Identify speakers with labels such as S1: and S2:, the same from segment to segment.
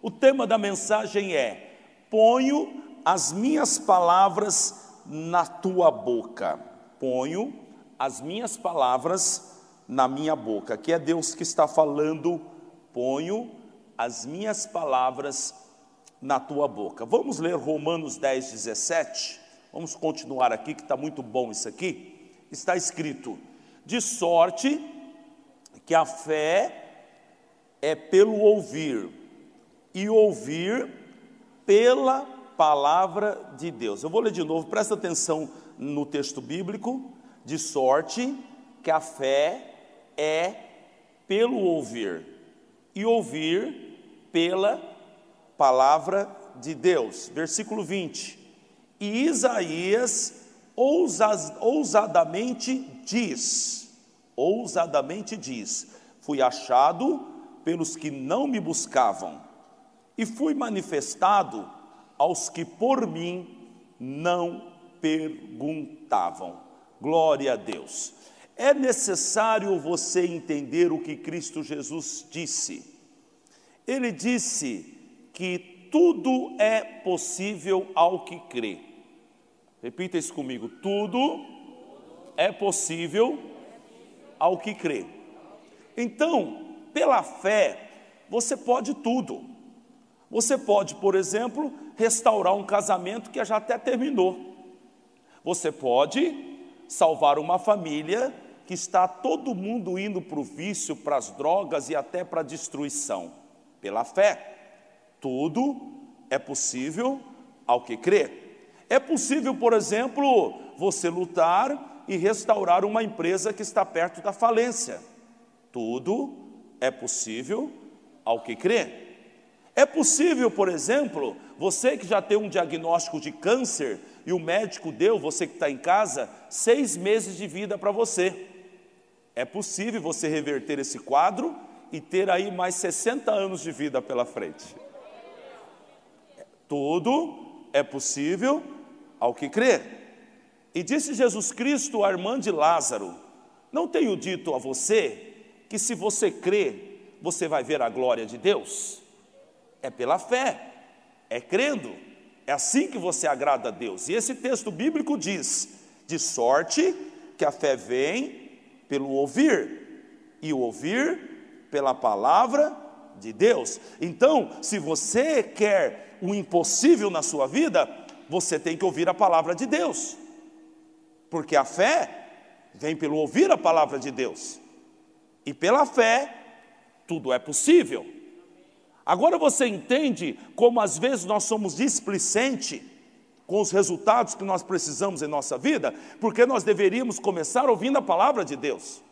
S1: O tema da mensagem é: Ponho as minhas palavras na tua boca. Ponho as minhas palavras na minha boca. Aqui é Deus que está falando. Ponho as minhas palavras na tua boca. Vamos ler Romanos 10, 17. Vamos continuar aqui, que está muito bom isso aqui. Está escrito: De sorte que a fé é pelo ouvir, e ouvir pela palavra de Deus. Eu vou ler de novo, presta atenção no texto bíblico, de sorte que a fé é pelo ouvir, e ouvir pela palavra de Deus. Versículo 20. E Isaías ousadamente diz, ousadamente diz: Fui achado pelos que não me buscavam, e fui manifestado aos que por mim não perguntavam. Glória a Deus. É necessário você entender o que Cristo Jesus disse. Ele disse que tudo é possível ao que crê. Repita isso comigo: tudo é possível ao que crê. Então, pela fé, você pode tudo. Você pode, por exemplo, restaurar um casamento que já até terminou. Você pode salvar uma família que está todo mundo indo para o vício, para as drogas e até para a destruição. Pela fé, tudo é possível ao que crê. É possível, por exemplo, você lutar e restaurar uma empresa que está perto da falência. Tudo é possível ao que crê. É possível, por exemplo, você que já tem um diagnóstico de câncer e o médico deu, você que está em casa, seis meses de vida para você. É possível você reverter esse quadro e ter aí mais 60 anos de vida pela frente. Tudo é possível ao que crê. E disse Jesus Cristo a irmã de Lázaro: Não tenho dito a você que se você crê, você vai ver a glória de Deus? É pela fé, é crendo. É assim que você agrada a Deus. E esse texto bíblico diz: de sorte que a fé vem pelo ouvir, e o ouvir pela palavra de Deus. Então, se você quer o impossível na sua vida, você tem que ouvir a palavra de Deus, porque a fé vem pelo ouvir a palavra de Deus. E pela fé, tudo é possível. Agora você entende como às vezes nós somos displicentes com os resultados que nós precisamos em nossa vida, porque nós deveríamos começar ouvindo a palavra de Deus.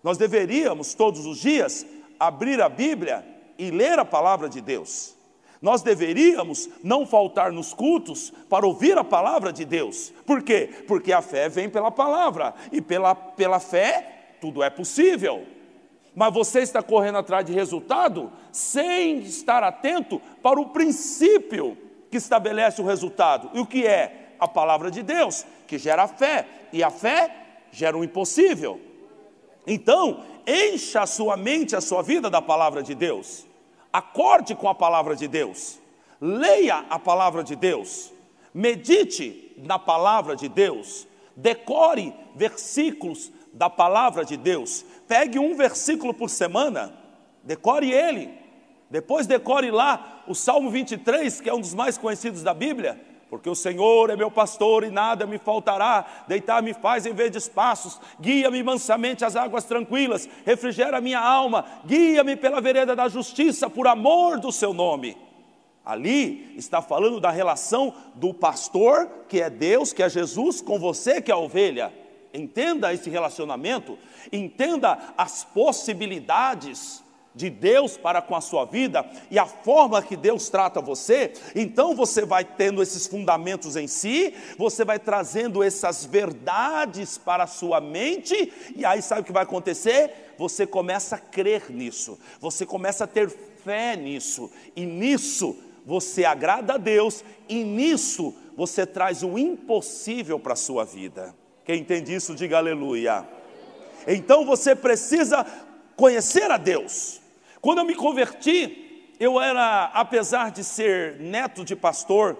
S1: Nós deveríamos todos os dias abrir a Bíblia e ler a palavra de Deus. Nós deveríamos não faltar nos cultos para ouvir a palavra de Deus. Por quê? Porque a fé vem pela palavra e pela, pela fé tudo é possível mas você está correndo atrás de resultado sem estar atento para o princípio que estabelece o resultado. E o que é? A palavra de Deus, que gera fé, e a fé gera o impossível. Então, encha a sua mente, a sua vida da palavra de Deus. Acorde com a palavra de Deus. Leia a palavra de Deus. Medite na palavra de Deus. Decore versículos da palavra de Deus. Pegue um versículo por semana, decore ele. Depois decore lá o Salmo 23, que é um dos mais conhecidos da Bíblia. Porque o Senhor é meu pastor e nada me faltará. Deitar-me faz em verdes passos, guia-me mansamente às águas tranquilas, refrigera minha alma, guia-me pela vereda da justiça, por amor do seu nome. Ali está falando da relação do pastor, que é Deus, que é Jesus, com você, que é a ovelha. Entenda esse relacionamento, entenda as possibilidades de Deus para com a sua vida e a forma que Deus trata você, então você vai tendo esses fundamentos em si, você vai trazendo essas verdades para a sua mente, e aí sabe o que vai acontecer? Você começa a crer nisso, você começa a ter fé nisso, e nisso você agrada a Deus, e nisso você traz o impossível para a sua vida. Quem entende isso, diga aleluia. Então você precisa conhecer a Deus. Quando eu me converti, Eu era, apesar de ser neto de pastor,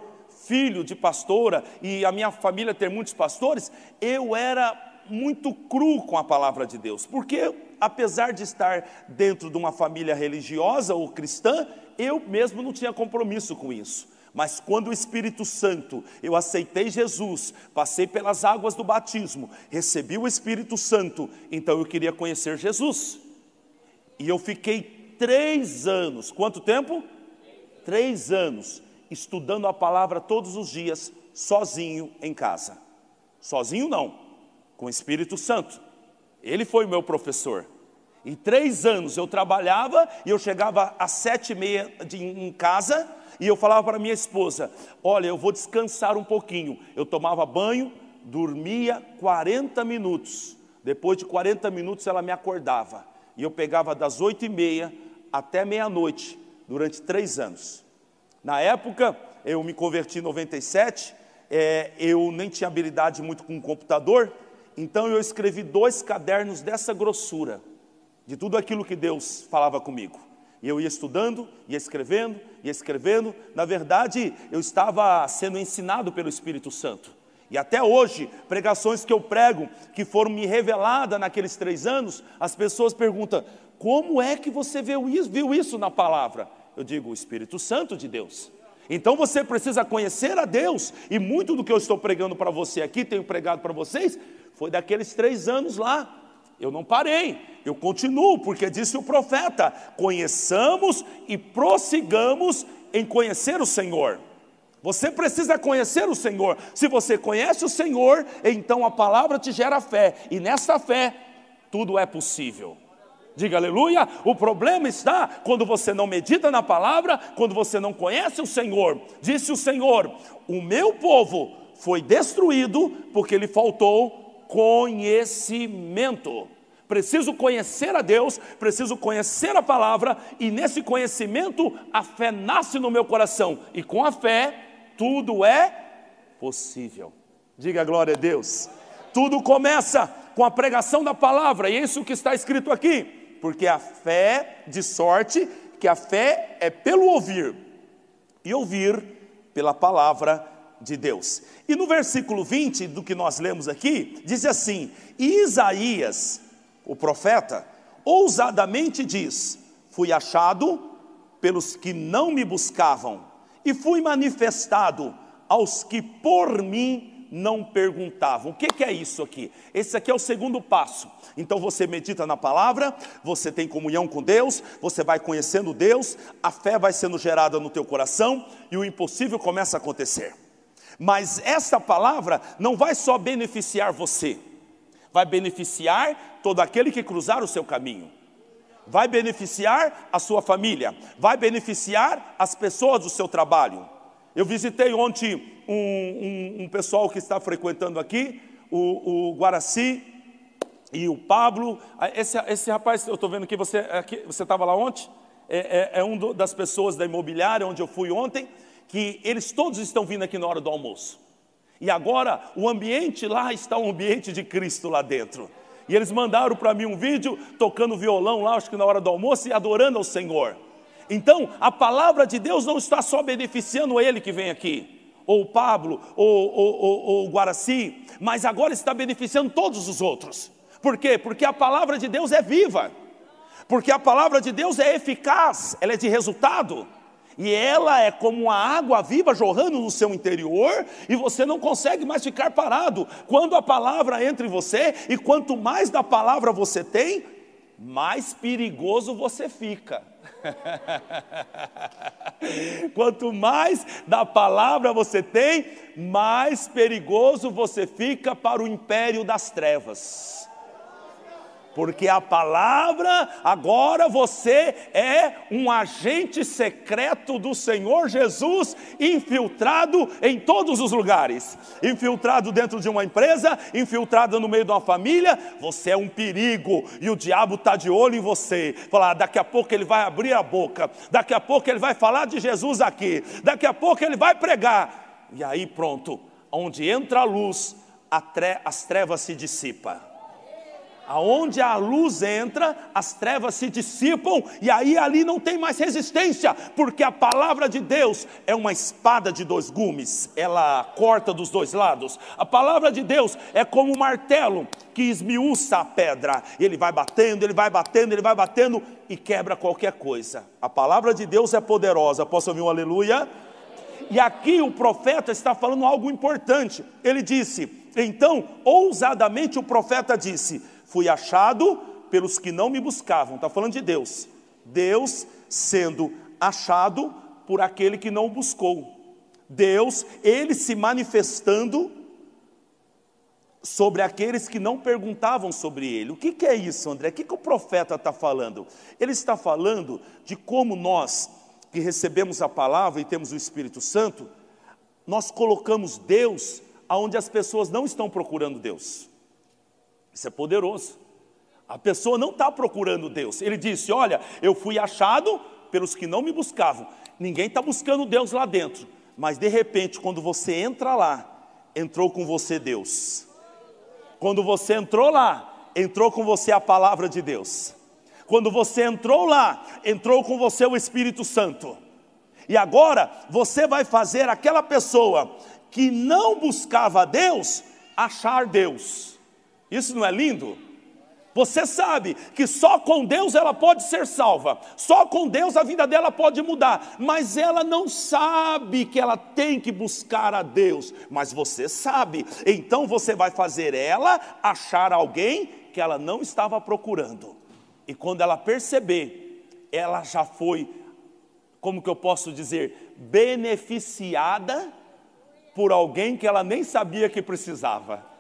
S1: filho de pastora e a minha família ter muitos pastores, eu era muito cru com a palavra de Deus, porque apesar de estar dentro de uma família religiosa ou cristã, eu mesmo não tinha compromisso com isso. Mas quando o Espírito Santo, eu aceitei Jesus, passei pelas águas do batismo, recebi o Espírito Santo, então eu queria conhecer Jesus. E eu fiquei três anos, quanto tempo? Três anos, estudando a palavra todos os dias, sozinho em casa. Sozinho não, com o Espírito Santo. Ele foi o meu professor. Em três anos eu trabalhava e eu chegava às sete e meia de, em casa e eu falava para minha esposa: Olha, eu vou descansar um pouquinho. Eu tomava banho, dormia 40 minutos. Depois de 40 minutos ela me acordava. E eu pegava das oito e meia até meia-noite, durante três anos. Na época, eu me converti em 97, é, eu nem tinha habilidade muito com o computador, então eu escrevi dois cadernos dessa grossura de tudo aquilo que Deus falava comigo. E eu ia estudando, ia escrevendo, ia escrevendo. Na verdade, eu estava sendo ensinado pelo Espírito Santo. E até hoje, pregações que eu prego, que foram me reveladas naqueles três anos, as pessoas perguntam: como é que você viu isso, viu isso na palavra? Eu digo: o Espírito Santo de Deus. Então você precisa conhecer a Deus, e muito do que eu estou pregando para você aqui, tenho pregado para vocês, foi daqueles três anos lá. Eu não parei, eu continuo, porque disse o profeta: conheçamos e prossigamos em conhecer o Senhor. Você precisa conhecer o Senhor. Se você conhece o Senhor, então a palavra te gera fé, e nessa fé tudo é possível. Diga aleluia. O problema está quando você não medita na palavra, quando você não conhece o Senhor. Disse o Senhor: O meu povo foi destruído porque lhe faltou conhecimento. Preciso conhecer a Deus, preciso conhecer a palavra, e nesse conhecimento a fé nasce no meu coração, e com a fé tudo é possível. Diga glória a Deus. Tudo começa com a pregação da palavra, e é isso que está escrito aqui, porque a fé, de sorte, que a fé é pelo ouvir, e ouvir pela palavra de Deus. E no versículo 20 do que nós lemos aqui, diz assim: Isaías, o profeta, ousadamente diz: Fui achado pelos que não me buscavam, e fui manifestado aos que por mim não perguntavam. O que, que, é isso aqui? Esse aqui é o segundo passo. Então você medita na palavra, você tem comunhão com Deus, você vai conhecendo Deus, a fé vai sendo gerada no teu coração e o impossível começa a acontecer. Mas essa palavra não vai só beneficiar você, vai beneficiar todo aquele que cruzar o seu caminho, vai beneficiar a sua família, vai beneficiar as pessoas do seu trabalho. Eu visitei ontem um, um, um pessoal que está frequentando aqui, o, o Guaraci e o Pablo. Ah, esse, esse rapaz, eu estou vendo que você estava lá ontem, é, é, é das pessoas da imobiliária onde eu fui ontem que eles todos estão vindo aqui na hora do almoço. E agora o ambiente lá está um ambiente de Cristo lá dentro. E eles mandaram para mim um vídeo tocando violão lá, acho que na hora do almoço, e adorando ao Senhor. Então, a palavra de Deus não está só beneficiando ele que vem aqui, ou o Pablo, ou, ou, ou, ou o Guaraci, mas agora está beneficiando todos os outros. Por quê? Porque a palavra de Deus é viva, porque a palavra de Deus é eficaz, ela é de resultado e ela é como uma água viva jorrando no seu interior, e você não consegue mais ficar parado. Quando a palavra entra em você, e quanto mais da palavra você tem, mais perigoso você fica. Quanto mais da palavra você tem, mais perigoso você fica para o império das trevas porque a palavra, agora você é um agente secreto do Senhor Jesus, infiltrado em todos os lugares infiltrado dentro de uma empresa, infiltrado no meio de uma família. Você é um perigo e o diabo está de olho em você. Falar, daqui a pouco ele vai abrir a boca, daqui a pouco ele vai falar de Jesus aqui, daqui a pouco ele vai pregar, e aí pronto, onde entra a luz, as trevas se dissipam. Aonde a luz entra, as trevas se dissipam e aí ali não tem mais resistência, porque a palavra de Deus é uma espada de dois gumes, ela corta dos dois lados. A palavra de Deus é como um martelo que esmiuça a pedra. Ele vai batendo, ele vai batendo, ele vai batendo e quebra qualquer coisa. A palavra de Deus é poderosa. Posso ouvir um aleluia? E aqui o profeta está falando algo importante. Ele disse: então, ousadamente o profeta disse: Fui achado pelos que não me buscavam. Está falando de Deus. Deus sendo achado por aquele que não buscou. Deus, ele se manifestando sobre aqueles que não perguntavam sobre ele. O que, que é isso, André? O que, que o profeta está falando? Ele está falando de como nós, que recebemos a palavra e temos o Espírito Santo, nós colocamos Deus onde as pessoas não estão procurando Deus. Isso é poderoso. A pessoa não está procurando Deus. Ele disse: Olha, eu fui achado pelos que não me buscavam. Ninguém está buscando Deus lá dentro. Mas de repente, quando você entra lá, entrou com você Deus. Quando você entrou lá, entrou com você a palavra de Deus. Quando você entrou lá, entrou com você o Espírito Santo. E agora você vai fazer aquela pessoa que não buscava Deus achar Deus. Isso não é lindo? Você sabe que só com Deus ela pode ser salva, só com Deus a vida dela pode mudar, mas ela não sabe que ela tem que buscar a Deus, mas você sabe, então você vai fazer ela achar alguém que ela não estava procurando, e quando ela perceber, ela já foi, como que eu posso dizer, beneficiada por alguém que ela nem sabia que precisava.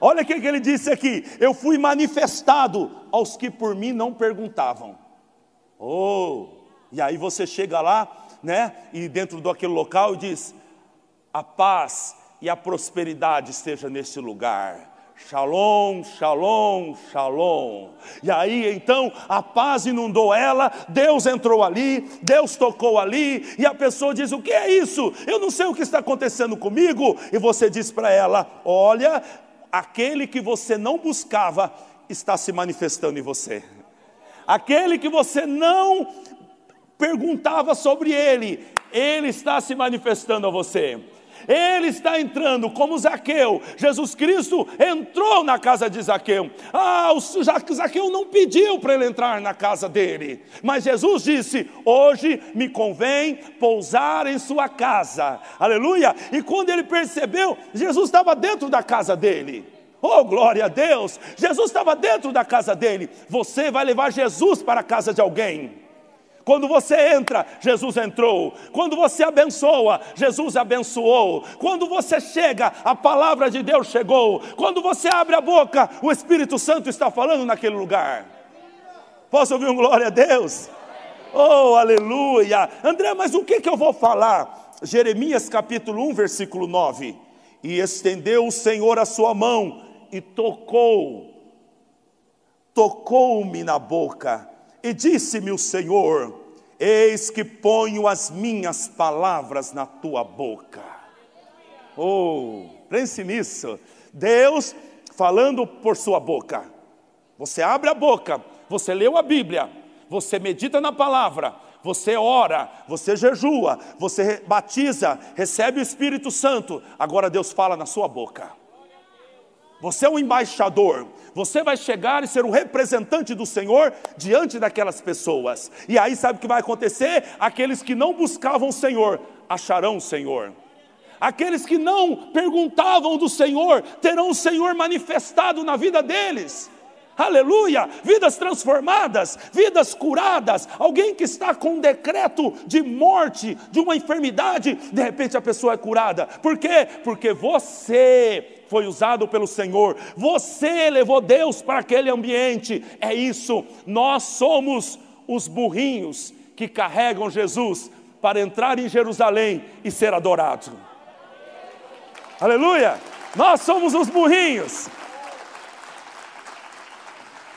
S1: Olha o que ele disse aqui: eu fui manifestado aos que por mim não perguntavam. Oh, e aí você chega lá, né, e dentro daquele local diz: a paz e a prosperidade esteja nesse lugar. Shalom, shalom, shalom. E aí então a paz inundou ela, Deus entrou ali, Deus tocou ali, e a pessoa diz: O que é isso? Eu não sei o que está acontecendo comigo. E você diz para ela: Olha, aquele que você não buscava está se manifestando em você. Aquele que você não perguntava sobre ele, ele está se manifestando a você. Ele está entrando como Zaqueu. Jesus Cristo entrou na casa de Zaqueu. Ah, o Zaqueu não pediu para ele entrar na casa dele, mas Jesus disse: Hoje me convém pousar em sua casa. Aleluia! E quando ele percebeu, Jesus estava dentro da casa dele. Oh, glória a Deus! Jesus estava dentro da casa dele. Você vai levar Jesus para a casa de alguém. Quando você entra, Jesus entrou. Quando você abençoa, Jesus abençoou. Quando você chega, a palavra de Deus chegou. Quando você abre a boca, o Espírito Santo está falando naquele lugar. Posso ouvir um glória a Deus? Oh, aleluia! André, mas o que, que eu vou falar? Jeremias capítulo 1, versículo 9. E estendeu o Senhor a sua mão e tocou, tocou-me na boca e disse-me o Senhor: Eis que ponho as minhas palavras na tua boca. Oh, pense nisso. Deus falando por sua boca. Você abre a boca, você leu a Bíblia, você medita na palavra, você ora, você jejua, você batiza, recebe o Espírito Santo. Agora Deus fala na sua boca. Você é um embaixador, você vai chegar e ser o representante do Senhor diante daquelas pessoas. E aí sabe o que vai acontecer? Aqueles que não buscavam o Senhor acharão o Senhor. Aqueles que não perguntavam do Senhor terão o Senhor manifestado na vida deles. Aleluia! Vidas transformadas, vidas curadas. Alguém que está com um decreto de morte, de uma enfermidade, de repente a pessoa é curada. Por quê? Porque você foi usado pelo Senhor, você levou Deus para aquele ambiente. É isso, nós somos os burrinhos que carregam Jesus para entrar em Jerusalém e ser adorado. Aleluia! Nós somos os burrinhos.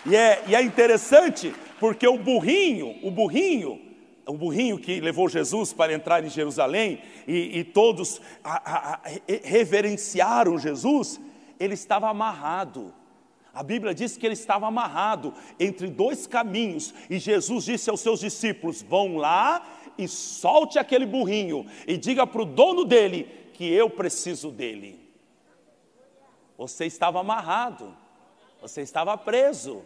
S1: E é, e é interessante porque o burrinho, o burrinho, o burrinho que levou Jesus para entrar em Jerusalém e, e todos a, a, a, reverenciaram Jesus, ele estava amarrado. A Bíblia diz que ele estava amarrado entre dois caminhos e Jesus disse aos seus discípulos: Vão lá e solte aquele burrinho e diga para o dono dele que eu preciso dele. Você estava amarrado, você estava preso.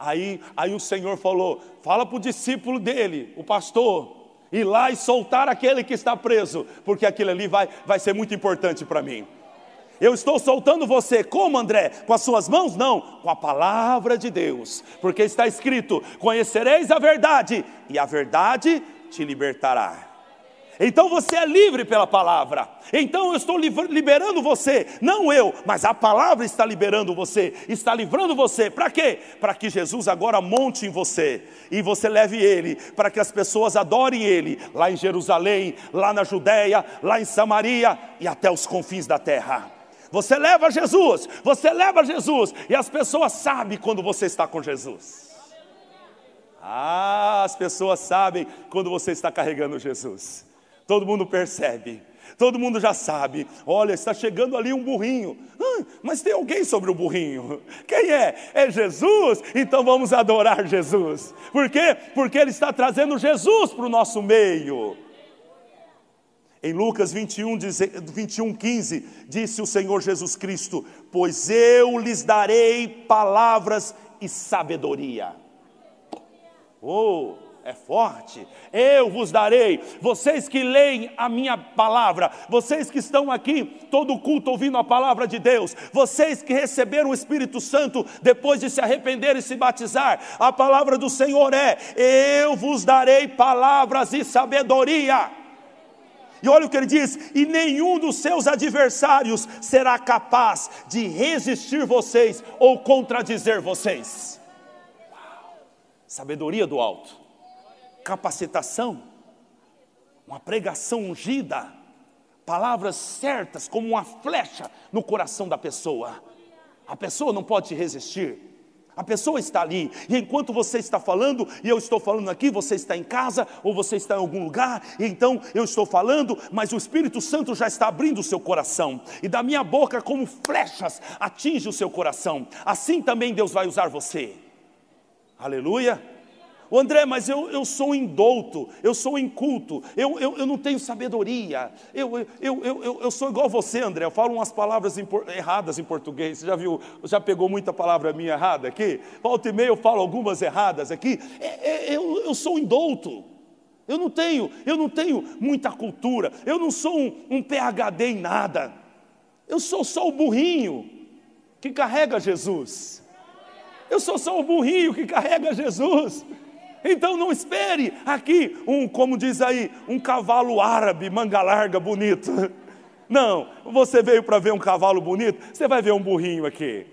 S1: Aí, aí o Senhor falou: Fala para o discípulo dele, o pastor, ir lá e soltar aquele que está preso, porque aquilo ali vai, vai ser muito importante para mim. Eu estou soltando você, como André? Com as suas mãos? Não, com a palavra de Deus, porque está escrito: Conhecereis a verdade, e a verdade te libertará. Então você é livre pela palavra. Então eu estou liberando você, não eu, mas a palavra está liberando você, está livrando você. Para quê? Para que Jesus agora monte em você e você leve ele, para que as pessoas adorem ele lá em Jerusalém, lá na Judéia, lá em Samaria e até os confins da terra. Você leva Jesus, você leva Jesus, e as pessoas sabem quando você está com Jesus. Ah, as pessoas sabem quando você está carregando Jesus. Todo mundo percebe. Todo mundo já sabe. Olha, está chegando ali um burrinho. Ah, mas tem alguém sobre o burrinho. Quem é? É Jesus. Então vamos adorar Jesus. Por quê? Porque Ele está trazendo Jesus para o nosso meio. Em Lucas 21, 21, 15, disse o Senhor Jesus Cristo: Pois eu lhes darei palavras e sabedoria. Oh, é forte. Eu vos darei, vocês que leem a minha palavra, vocês que estão aqui todo culto ouvindo a palavra de Deus, vocês que receberam o Espírito Santo depois de se arrepender e se batizar, a palavra do Senhor é: Eu vos darei palavras e sabedoria. E olha o que ele diz: e nenhum dos seus adversários será capaz de resistir vocês ou contradizer vocês. Sabedoria do alto, capacitação, uma pregação ungida, palavras certas como uma flecha no coração da pessoa. A pessoa não pode resistir. A pessoa está ali, e enquanto você está falando, e eu estou falando aqui, você está em casa, ou você está em algum lugar, e então eu estou falando, mas o Espírito Santo já está abrindo o seu coração, e da minha boca, como flechas, atinge o seu coração. Assim também Deus vai usar você. Aleluia. O André, mas eu, eu sou indouto, eu sou inculto, eu, eu, eu não tenho sabedoria, eu, eu, eu, eu, eu sou igual você, André, eu falo umas palavras erradas em português, você já viu, já pegou muita palavra minha errada aqui? Volta e meia eu falo algumas erradas aqui, é, é, eu, eu sou indouto, eu não tenho, eu não tenho muita cultura, eu não sou um, um PhD em nada, eu sou só o burrinho que carrega Jesus. Eu sou só o burrinho que carrega Jesus. Então não espere aqui um, como diz aí, um cavalo árabe, manga larga, bonito. Não, você veio para ver um cavalo bonito, você vai ver um burrinho aqui.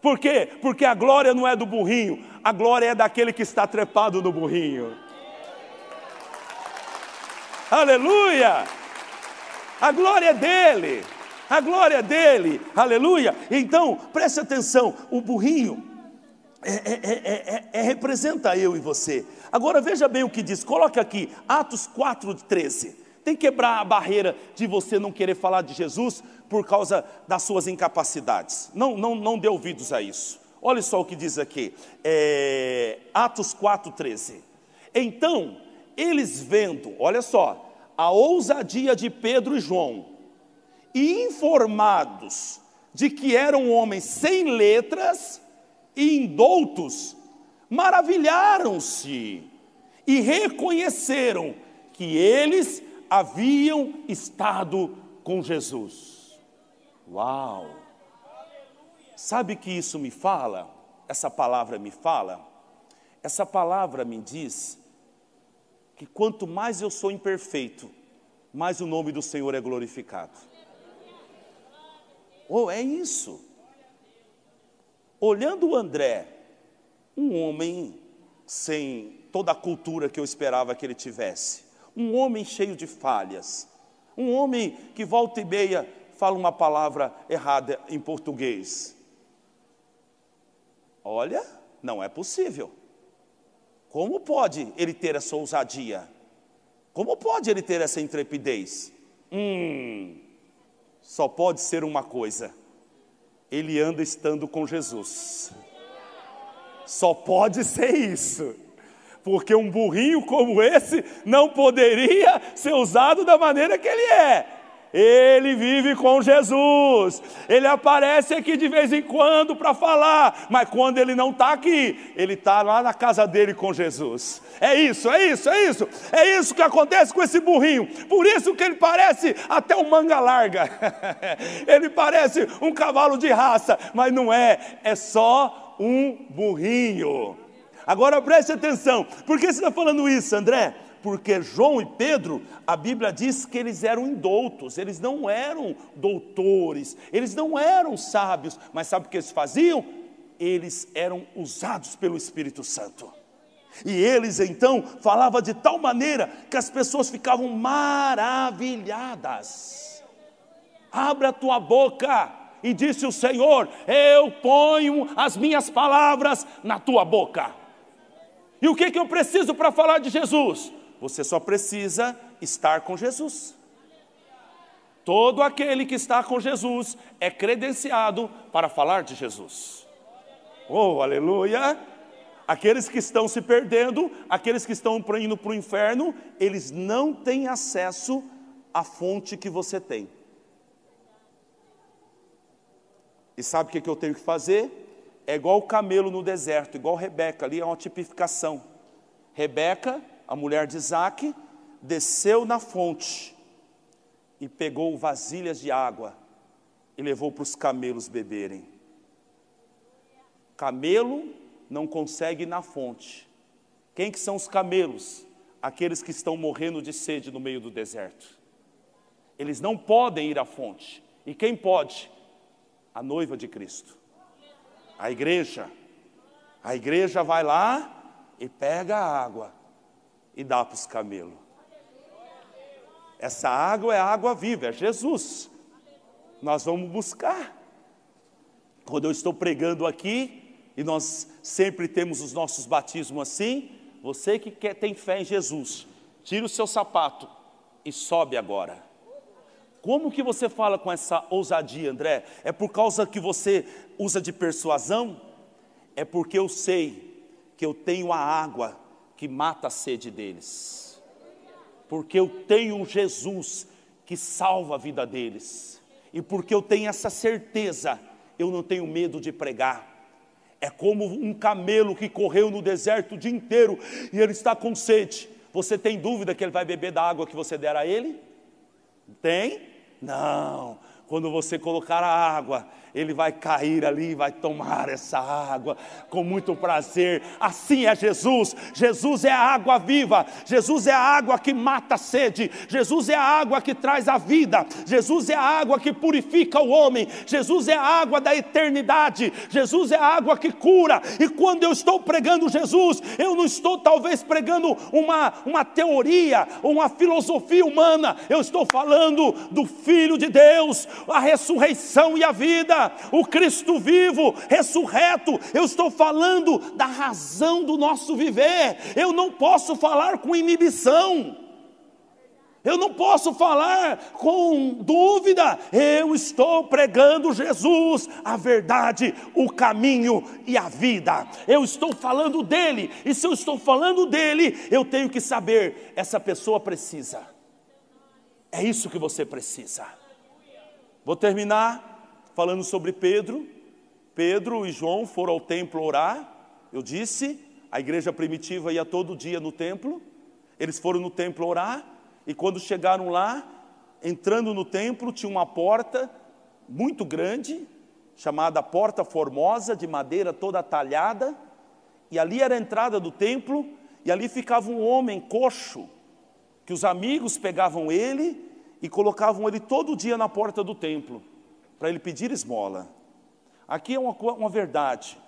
S1: Por quê? Porque a glória não é do burrinho, a glória é daquele que está trepado no burrinho. Aleluia! A glória é dele, a glória é dele, aleluia. Então, preste atenção: o burrinho é, é, é, representa eu e você. Agora veja bem o que diz, coloque aqui, Atos 4, 13. Tem que quebrar a barreira de você não querer falar de Jesus por causa das suas incapacidades. Não, não, não dê ouvidos a isso. Olha só o que diz aqui, Atos 4, 13. Então, eles vendo, olha só, a ousadia de Pedro e João, e informados de que eram homens sem letras, e indoutos maravilharam-se e reconheceram que eles haviam estado com Jesus. Uau! Sabe que isso me fala? Essa palavra me fala? Essa palavra me diz que quanto mais eu sou imperfeito, mais o nome do Senhor é glorificado. Oh, é isso. Olhando o André, um homem sem toda a cultura que eu esperava que ele tivesse, um homem cheio de falhas, um homem que volta e meia fala uma palavra errada em português. Olha, não é possível. Como pode ele ter essa ousadia? Como pode ele ter essa intrepidez? Hum, só pode ser uma coisa ele anda estando com Jesus. Só pode ser isso. Porque um burrinho como esse não poderia ser usado da maneira que ele é. Ele vive com Jesus. Ele aparece aqui de vez em quando para falar, mas quando ele não está aqui, ele está lá na casa dele com Jesus. É isso, é isso, é isso. É isso que acontece com esse burrinho. Por isso que ele parece até um manga larga. ele parece um cavalo de raça, mas não é, é só um burrinho. Agora preste atenção, por que você está falando isso, André? Porque João e Pedro, a Bíblia diz que eles eram indoutos, eles não eram doutores, eles não eram sábios, mas sabe o que eles faziam? Eles eram usados pelo Espírito Santo. E eles então falavam de tal maneira que as pessoas ficavam maravilhadas. Abra tua boca, e disse o Senhor: Eu ponho as minhas palavras na tua boca. E o que, que eu preciso para falar de Jesus? Você só precisa estar com Jesus. Todo aquele que está com Jesus é credenciado para falar de Jesus. Oh, aleluia! Aqueles que estão se perdendo, aqueles que estão indo para o inferno, eles não têm acesso à fonte que você tem. E sabe o que, eu tenho que fazer? É igual o camelo no deserto, igual Rebeca, ali é uma tipificação. Rebeca a mulher de Isaac, desceu na fonte e pegou vasilhas de água e levou para os camelos beberem. Camelo não consegue ir na fonte. Quem que são os camelos? Aqueles que estão morrendo de sede no meio do deserto. Eles não podem ir à fonte. E quem pode? A noiva de Cristo. A igreja. A igreja vai lá e pega a água e dá para os camelos. Essa água é água viva, é Jesus. Nós vamos buscar. Quando eu estou pregando aqui, e nós sempre temos os nossos batismos assim, você que quer, tem fé em Jesus, tira o seu sapato e sobe agora. Como que você fala com essa ousadia, André? É por causa que você usa de persuasão? É porque eu sei que eu tenho a água que mata a sede deles. Porque eu tenho Jesus que salva a vida deles. E porque eu tenho essa certeza, eu não tenho medo de pregar. É como um camelo que correu no deserto o dia inteiro e ele está com sede. Você tem dúvida que ele vai beber da água que você der a ele? Tem? Não. Quando você colocar a água, ele vai cair ali, vai tomar essa água com muito prazer. Assim é Jesus. Jesus é a água viva. Jesus é a água que mata a sede. Jesus é a água que traz a vida. Jesus é a água que purifica o homem. Jesus é a água da eternidade. Jesus é a água que cura. E quando eu estou pregando Jesus, eu não estou talvez pregando uma, uma teoria uma filosofia humana. Eu estou falando do Filho de Deus, a ressurreição e a vida o Cristo vivo, ressurreto. Eu estou falando da razão do nosso viver. Eu não posso falar com inibição. Eu não posso falar com dúvida. Eu estou pregando Jesus, a verdade, o caminho e a vida. Eu estou falando dele. E se eu estou falando dele, eu tenho que saber: essa pessoa precisa. É isso que você precisa. Vou terminar falando sobre Pedro. Pedro e João foram ao templo orar. Eu disse, a igreja primitiva ia todo dia no templo. Eles foram no templo orar. E quando chegaram lá, entrando no templo, tinha uma porta muito grande, chamada Porta Formosa, de madeira toda talhada. E ali era a entrada do templo. E ali ficava um homem coxo, que os amigos pegavam ele e colocavam ele todo dia na porta do templo para ele pedir esmola. Aqui é uma, uma verdade.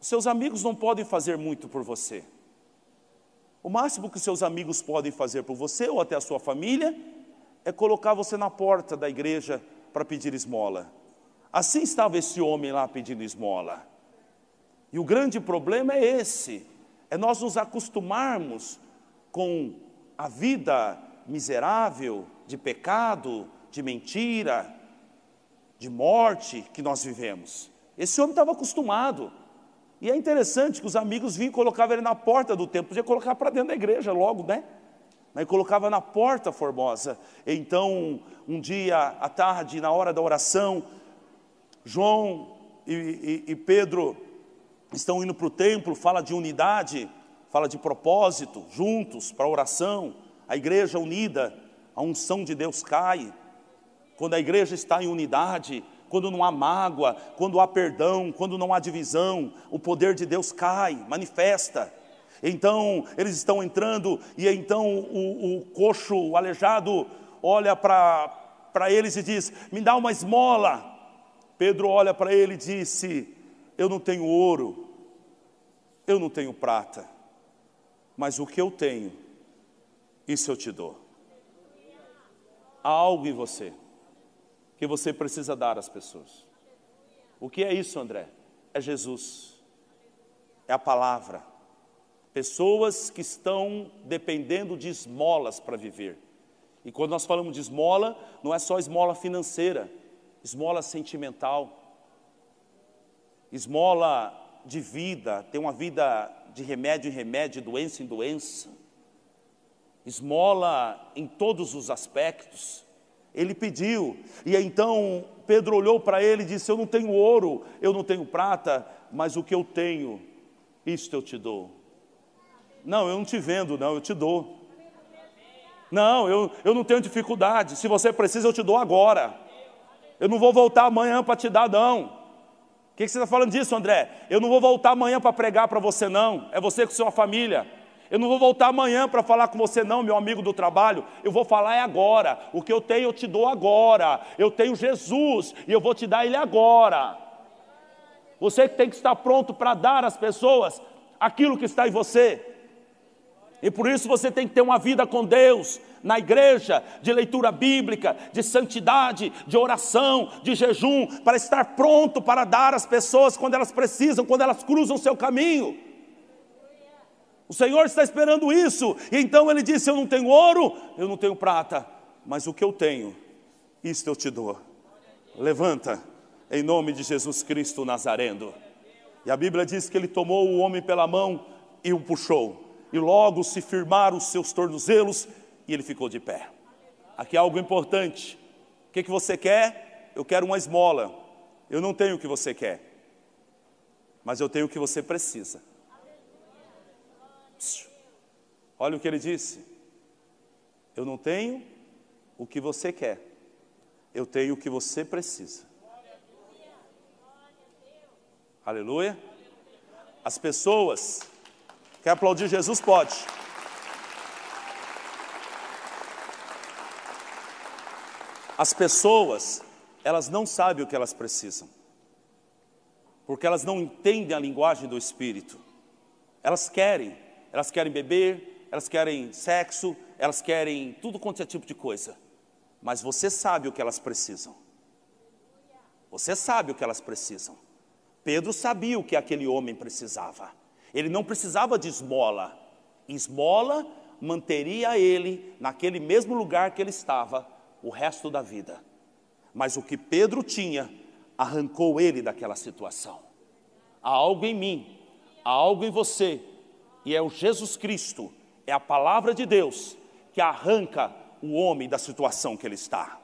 S1: Seus amigos não podem fazer muito por você. O máximo que seus amigos podem fazer por você ou até a sua família é colocar você na porta da igreja para pedir esmola. Assim estava esse homem lá pedindo esmola. E o grande problema é esse: é nós nos acostumarmos com a vida miserável, de pecado, de mentira, de morte que nós vivemos. Esse homem estava acostumado. E é interessante que os amigos vinham e colocavam ele na porta do templo, podia colocar para dentro da igreja logo, né? Aí colocava na porta formosa. Então, um dia à tarde, na hora da oração, João e, e, e Pedro estão indo para o templo, fala de unidade, fala de propósito, juntos para a oração, a igreja unida, a unção de Deus cai. Quando a igreja está em unidade, quando não há mágoa, quando há perdão, quando não há divisão, o poder de Deus cai, manifesta. Então eles estão entrando, e então o, o coxo, o aleijado, olha para eles e diz: Me dá uma esmola. Pedro olha para ele e disse: Eu não tenho ouro, eu não tenho prata, mas o que eu tenho, isso eu te dou. Algo em você que você precisa dar às pessoas. O que é isso, André? É Jesus, é a palavra. Pessoas que estão dependendo de esmolas para viver. E quando nós falamos de esmola, não é só esmola financeira, esmola sentimental, esmola de vida, ter uma vida de remédio em remédio, doença em doença, esmola em todos os aspectos. Ele pediu, e então Pedro olhou para ele e disse: Eu não tenho ouro, eu não tenho prata, mas o que eu tenho, isto eu te dou. Não, eu não te vendo, não, eu te dou. Não, eu, eu não tenho dificuldade. Se você precisa, eu te dou agora. Eu não vou voltar amanhã para te dar, não. O que, que você está falando disso, André? Eu não vou voltar amanhã para pregar para você, não. É você com sua família. Eu não vou voltar amanhã para falar com você, não, meu amigo do trabalho. Eu vou falar é agora. O que eu tenho, eu te dou agora. Eu tenho Jesus e eu vou te dar Ele agora. Você que tem que estar pronto para dar às pessoas aquilo que está em você. E por isso você tem que ter uma vida com Deus, na igreja, de leitura bíblica, de santidade, de oração, de jejum, para estar pronto para dar às pessoas quando elas precisam, quando elas cruzam o seu caminho. O Senhor está esperando isso, e então ele disse: Eu não tenho ouro, eu não tenho prata, mas o que eu tenho, isto eu te dou. Levanta, em nome de Jesus Cristo Nazareno. E a Bíblia diz que ele tomou o homem pela mão e o puxou e logo se firmaram os seus tornozelos e ele ficou de pé. Aqui é algo importante. O que, que você quer? Eu quero uma esmola. Eu não tenho o que você quer, mas eu tenho o que você precisa. Olha o que ele disse. Eu não tenho o que você quer, eu tenho o que você precisa. Aleluia. As pessoas Quer aplaudir Jesus? Pode. As pessoas, elas não sabem o que elas precisam, porque elas não entendem a linguagem do Espírito. Elas querem, elas querem beber, elas querem sexo, elas querem tudo quanto é tipo de coisa, mas você sabe o que elas precisam. Você sabe o que elas precisam. Pedro sabia o que aquele homem precisava. Ele não precisava de esmola. Esmola manteria ele naquele mesmo lugar que ele estava o resto da vida. Mas o que Pedro tinha arrancou ele daquela situação. Há algo em mim, há algo em você, e é o Jesus Cristo, é a palavra de Deus que arranca o homem da situação que ele está.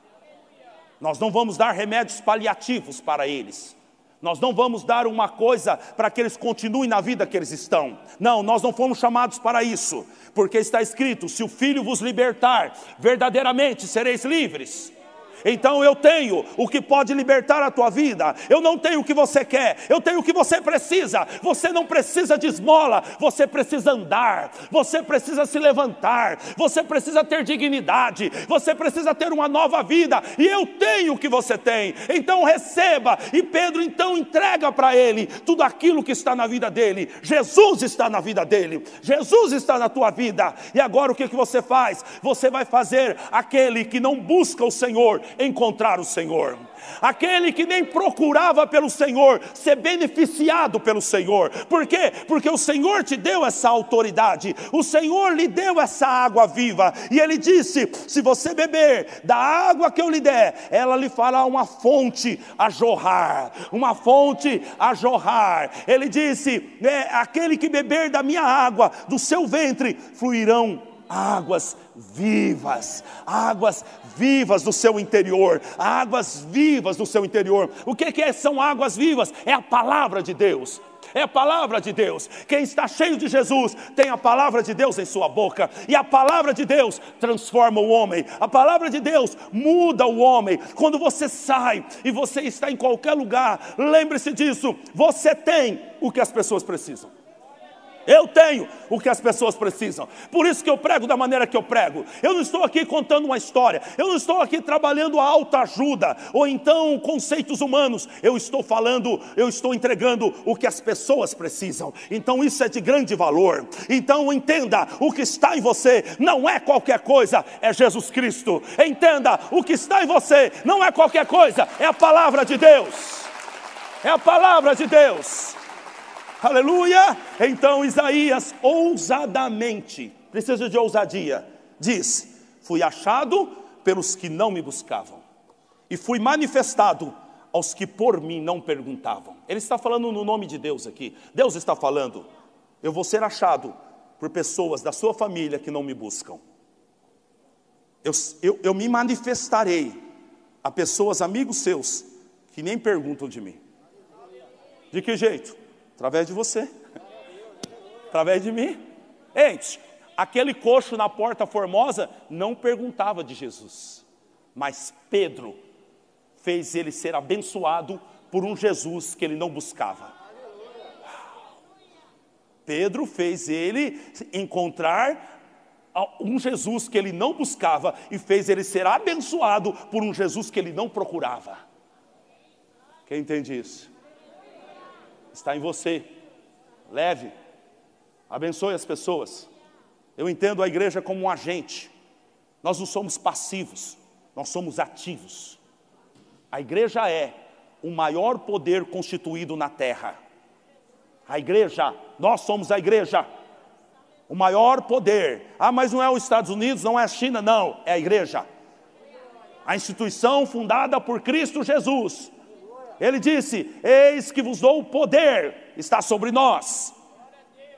S1: Nós não vamos dar remédios paliativos para eles. Nós não vamos dar uma coisa para que eles continuem na vida que eles estão. Não, nós não fomos chamados para isso, porque está escrito: se o Filho vos libertar, verdadeiramente sereis livres. Então eu tenho o que pode libertar a tua vida. Eu não tenho o que você quer, eu tenho o que você precisa. Você não precisa de esmola, você precisa andar, você precisa se levantar, você precisa ter dignidade, você precisa ter uma nova vida. E eu tenho o que você tem. Então receba. E Pedro então entrega para ele tudo aquilo que está na vida dele. Jesus está na vida dele. Jesus está na tua vida. E agora o que, que você faz? Você vai fazer aquele que não busca o Senhor, encontrar o Senhor. Aquele que nem procurava pelo Senhor ser beneficiado pelo Senhor. Por quê? Porque o Senhor te deu essa autoridade, o Senhor lhe deu essa água viva, e Ele disse: se você beber da água que eu lhe der, ela lhe fará uma fonte a jorrar, uma fonte a jorrar. Ele disse: é, aquele que beber da minha água, do seu ventre, fluirão águas vivas, águas vivas do seu interior, águas vivas do seu interior. O que, que é, são águas vivas? É a palavra de Deus. É a palavra de Deus. Quem está cheio de Jesus tem a palavra de Deus em sua boca. E a palavra de Deus transforma o homem. A palavra de Deus muda o homem. Quando você sai e você está em qualquer lugar, lembre-se disso. Você tem o que as pessoas precisam. Eu tenho o que as pessoas precisam. Por isso que eu prego da maneira que eu prego. Eu não estou aqui contando uma história. Eu não estou aqui trabalhando a alta ajuda ou então conceitos humanos. Eu estou falando, eu estou entregando o que as pessoas precisam. Então isso é de grande valor. Então entenda, o que está em você não é qualquer coisa, é Jesus Cristo. Entenda, o que está em você não é qualquer coisa, é a palavra de Deus. É a palavra de Deus aleluia. Então Isaías, ousadamente, precisa de ousadia, diz: Fui achado pelos que não me buscavam, e fui manifestado aos que por mim não perguntavam. Ele está falando no nome de Deus aqui. Deus está falando: Eu vou ser achado por pessoas da sua família que não me buscam. Eu, eu, eu me manifestarei a pessoas, amigos seus, que nem perguntam de mim. De que jeito? Através de você. Através de mim. Gente, aquele coxo na porta formosa não perguntava de Jesus. Mas Pedro fez ele ser abençoado por um Jesus que ele não buscava. Pedro fez ele encontrar um Jesus que ele não buscava e fez ele ser abençoado por um Jesus que ele não procurava. Quem entende isso? Está em você. Leve, abençoe as pessoas. Eu entendo a igreja como um agente. Nós não somos passivos, nós somos ativos. A igreja é o maior poder constituído na terra. A igreja, nós somos a igreja. O maior poder. Ah, mas não é os Estados Unidos, não é a China, não, é a igreja. A instituição fundada por Cristo Jesus ele disse: Eis que vos dou o poder, está sobre nós.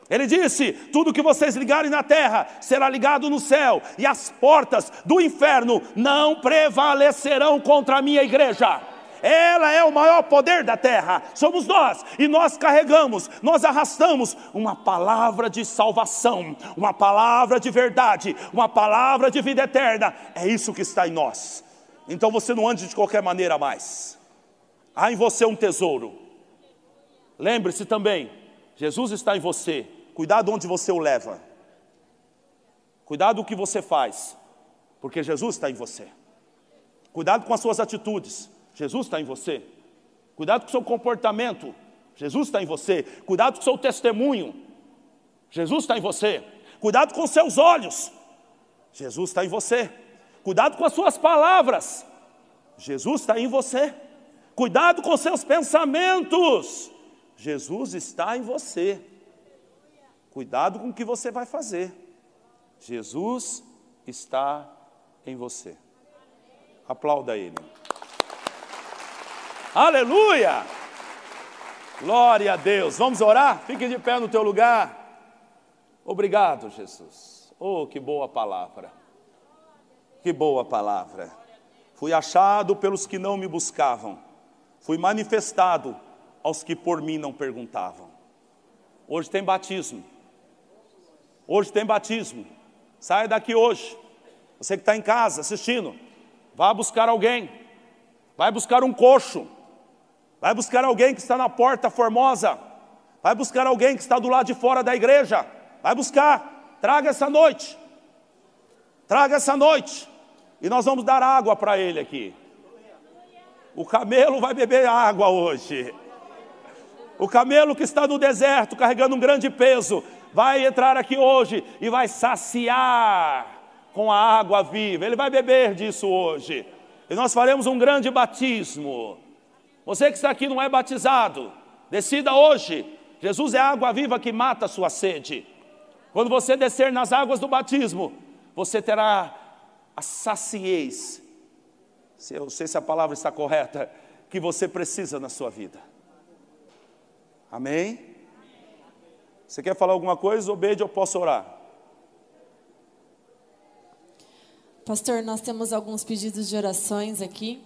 S1: Ele disse: Tudo que vocês ligarem na terra será ligado no céu, e as portas do inferno não prevalecerão contra a minha igreja. Ela é o maior poder da terra, somos nós, e nós carregamos, nós arrastamos uma palavra de salvação, uma palavra de verdade, uma palavra de vida eterna. É isso que está em nós. Então você não ande de qualquer maneira mais. Há em você um tesouro. Lembre-se também, Jesus está em você. Cuidado onde você o leva. Cuidado o que você faz, porque Jesus está em você. Cuidado com as suas atitudes, Jesus está em você. Cuidado com o seu comportamento, Jesus está em você. Cuidado com o seu testemunho, Jesus está em você. Cuidado com os seus olhos, Jesus está em você. Cuidado com as suas palavras, Jesus está em você. Cuidado com seus pensamentos. Jesus está em você. Cuidado com o que você vai fazer. Jesus está em você. Aplauda Ele. Aleluia! Glória a Deus. Vamos orar? Fique de pé no teu lugar. Obrigado, Jesus. Oh, que boa palavra. Que boa palavra. Fui achado pelos que não me buscavam fui manifestado aos que por mim não perguntavam. Hoje tem batismo. Hoje tem batismo. Saia daqui hoje. Você que está em casa assistindo, vá buscar alguém. Vai buscar um coxo. Vai buscar alguém que está na porta formosa. Vai buscar alguém que está do lado de fora da igreja. Vai buscar. Traga essa noite. Traga essa noite. E nós vamos dar água para ele aqui. O camelo vai beber água hoje. O camelo que está no deserto carregando um grande peso vai entrar aqui hoje e vai saciar com a água viva. Ele vai beber disso hoje. E nós faremos um grande batismo. Você que está aqui não é batizado, decida hoje. Jesus é a água viva que mata a sua sede. Quando você descer nas águas do batismo, você terá a saciez, se eu sei se a palavra está correta, que você precisa na sua vida. Amém? Você quer falar alguma coisa? Obede, eu posso orar.
S2: Pastor, nós temos alguns pedidos de orações aqui.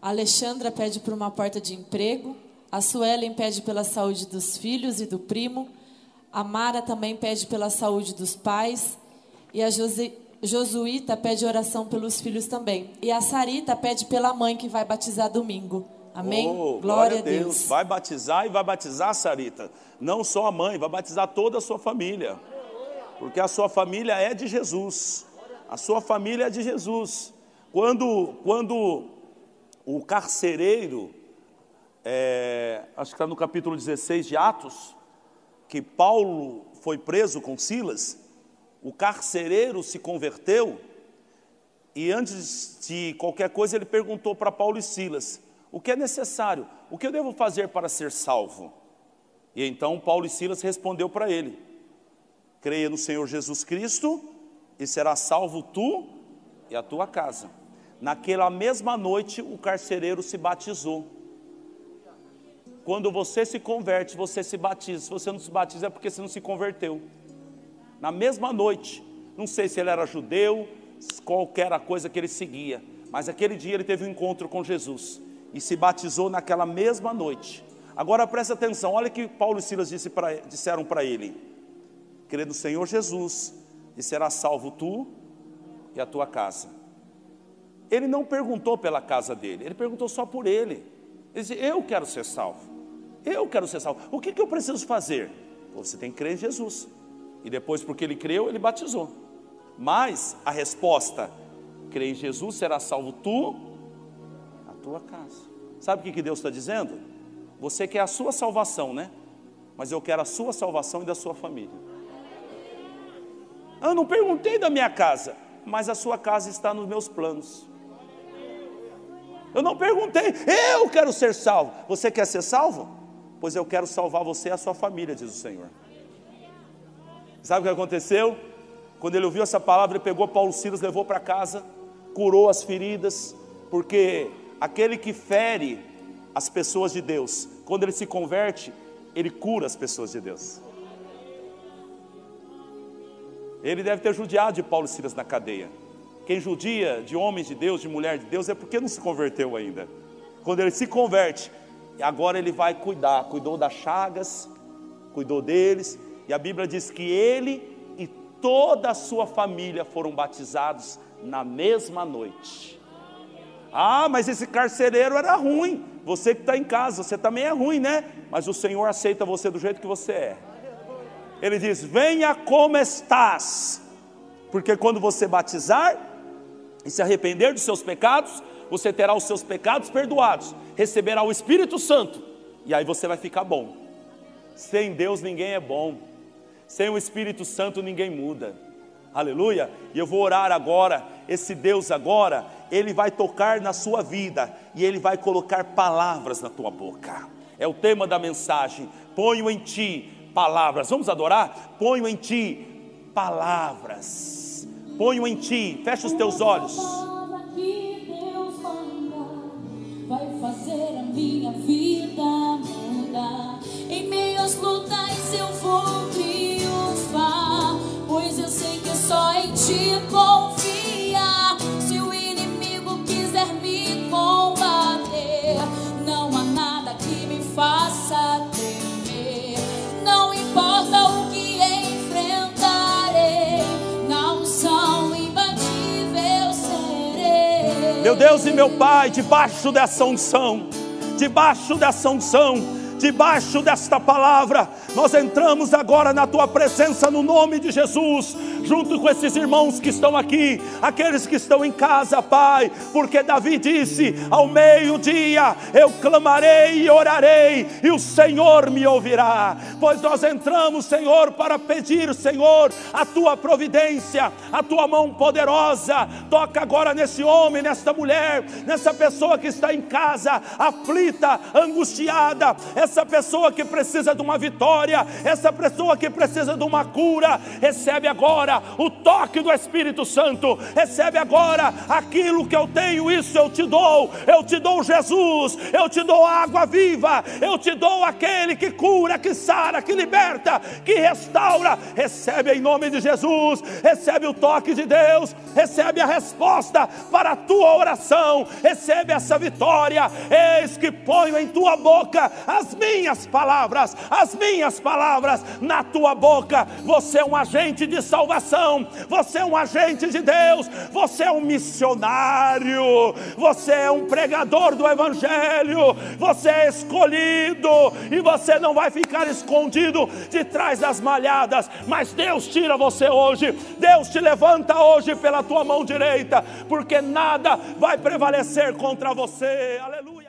S2: A Alexandra pede por uma porta de emprego. A Suelen pede pela saúde dos filhos e do primo. A Mara também pede pela saúde dos pais. E a Josi, Josuíta pede oração pelos filhos também. E a Sarita pede pela mãe que vai batizar domingo. Amém?
S1: Oh, glória, glória, a Deus. Deus. Vai batizar e vai batizar, Sarita. Não só a mãe, vai batizar toda a sua família. Porque a sua família é de Jesus. A sua família é de Jesus. Quando, quando o carcereiro, é, acho que está no capítulo 16 de Atos, que Paulo foi preso com Silas, o carcereiro se converteu e antes de qualquer coisa ele perguntou para Paulo e Silas: o que é necessário? O que eu devo fazer para ser salvo? E então Paulo e Silas respondeu para ele: creia no Senhor Jesus Cristo e será salvo tu e a tua casa. Naquela mesma noite, o carcereiro se batizou. Quando você se converte, você se batiza. Se você não se batiza, é porque você não se converteu. Na mesma noite, não sei se ele era judeu, qualquer a coisa que ele seguia, mas aquele dia ele teve um encontro com Jesus e se batizou naquela mesma noite. Agora preste atenção, olha que Paulo e Silas pra, disseram para ele: crê no Senhor Jesus e será salvo tu e a tua casa. Ele não perguntou pela casa dele, ele perguntou só por ele. Ele disse: Eu quero ser salvo, eu quero ser salvo. O que, que eu preciso fazer? Você tem que crer em Jesus. E depois, porque ele creu, ele batizou. Mas a resposta: crê em Jesus, será salvo tu, a tua casa. Sabe o que, Deus está dizendo? Você quer a sua salvação, né? Mas eu quero a sua salvação e da sua família. Eu não perguntei da minha casa, mas a sua casa está nos meus planos. Eu não perguntei, eu quero ser salvo. Você quer ser salvo? Pois eu quero salvar você e a sua família, diz o Senhor. Sabe o que aconteceu? Quando ele ouviu essa palavra, ele pegou Paulo Silas, levou para casa, curou as feridas, porque aquele que fere as pessoas de Deus, quando ele se converte, ele cura as pessoas de Deus. Ele deve ter judiado de Paulo Silas na cadeia. Quem judia de homens de Deus, de mulher de Deus, é porque não se converteu ainda. Quando ele se converte, agora ele vai cuidar, cuidou das chagas, cuidou deles, e a Bíblia diz que ele e toda a sua família foram batizados na mesma noite. Ah, mas esse carcereiro era ruim. Você que está em casa, você também é ruim, né? Mas o Senhor aceita você do jeito que você é. Ele diz: Venha como estás, porque quando você batizar e se arrepender dos seus pecados, você terá os seus pecados perdoados, receberá o Espírito Santo, e aí você vai ficar bom. Sem Deus ninguém é bom, sem o Espírito Santo ninguém muda. Aleluia. E eu vou orar agora. Esse Deus agora, ele vai tocar na sua vida e ele vai colocar palavras na tua boca. É o tema da mensagem. Ponho em ti palavras. Vamos adorar? Ponho em ti palavras. Ponho em ti, fecha os teus olhos.
S3: Ti confiar. Se o inimigo quiser me combater, não há nada que me faça importa o que enfrentarei, na unção imbatível serei.
S1: Meu Deus e meu Pai, debaixo dessa unção, debaixo dessa unção, debaixo desta palavra, nós entramos agora na tua presença no nome de Jesus. junto com esses irmãos que estão aqui, aqueles que estão em casa, Pai, porque Davi disse: ao meio-dia eu clamarei e orarei, e o Senhor me ouvirá. Pois nós entramos, Senhor, para pedir, Senhor, a tua providência, a tua mão poderosa. Toca agora nesse homem, nesta mulher, nessa pessoa que está em casa, aflita, angustiada, essa pessoa que precisa de uma vitória, essa pessoa que precisa de uma cura. Recebe agora o toque do Espírito Santo, recebe agora aquilo que eu tenho, isso eu te dou. Eu te dou Jesus, eu te dou água viva, eu te dou aquele que cura, que sara, que liberta, que restaura. Recebe em nome de Jesus, recebe o toque de Deus, recebe a resposta para a tua oração, recebe essa vitória. Eis que ponho em tua boca as minhas palavras, as minhas palavras na tua boca. Você é um agente de salvação, você é um agente de Deus, você é um missionário, você é um pregador do Evangelho, você é escolhido e você não vai ficar escondido de trás das malhadas, mas Deus tira você hoje, Deus te levanta hoje pela tua mão direita, porque nada vai prevalecer contra você. Aleluia.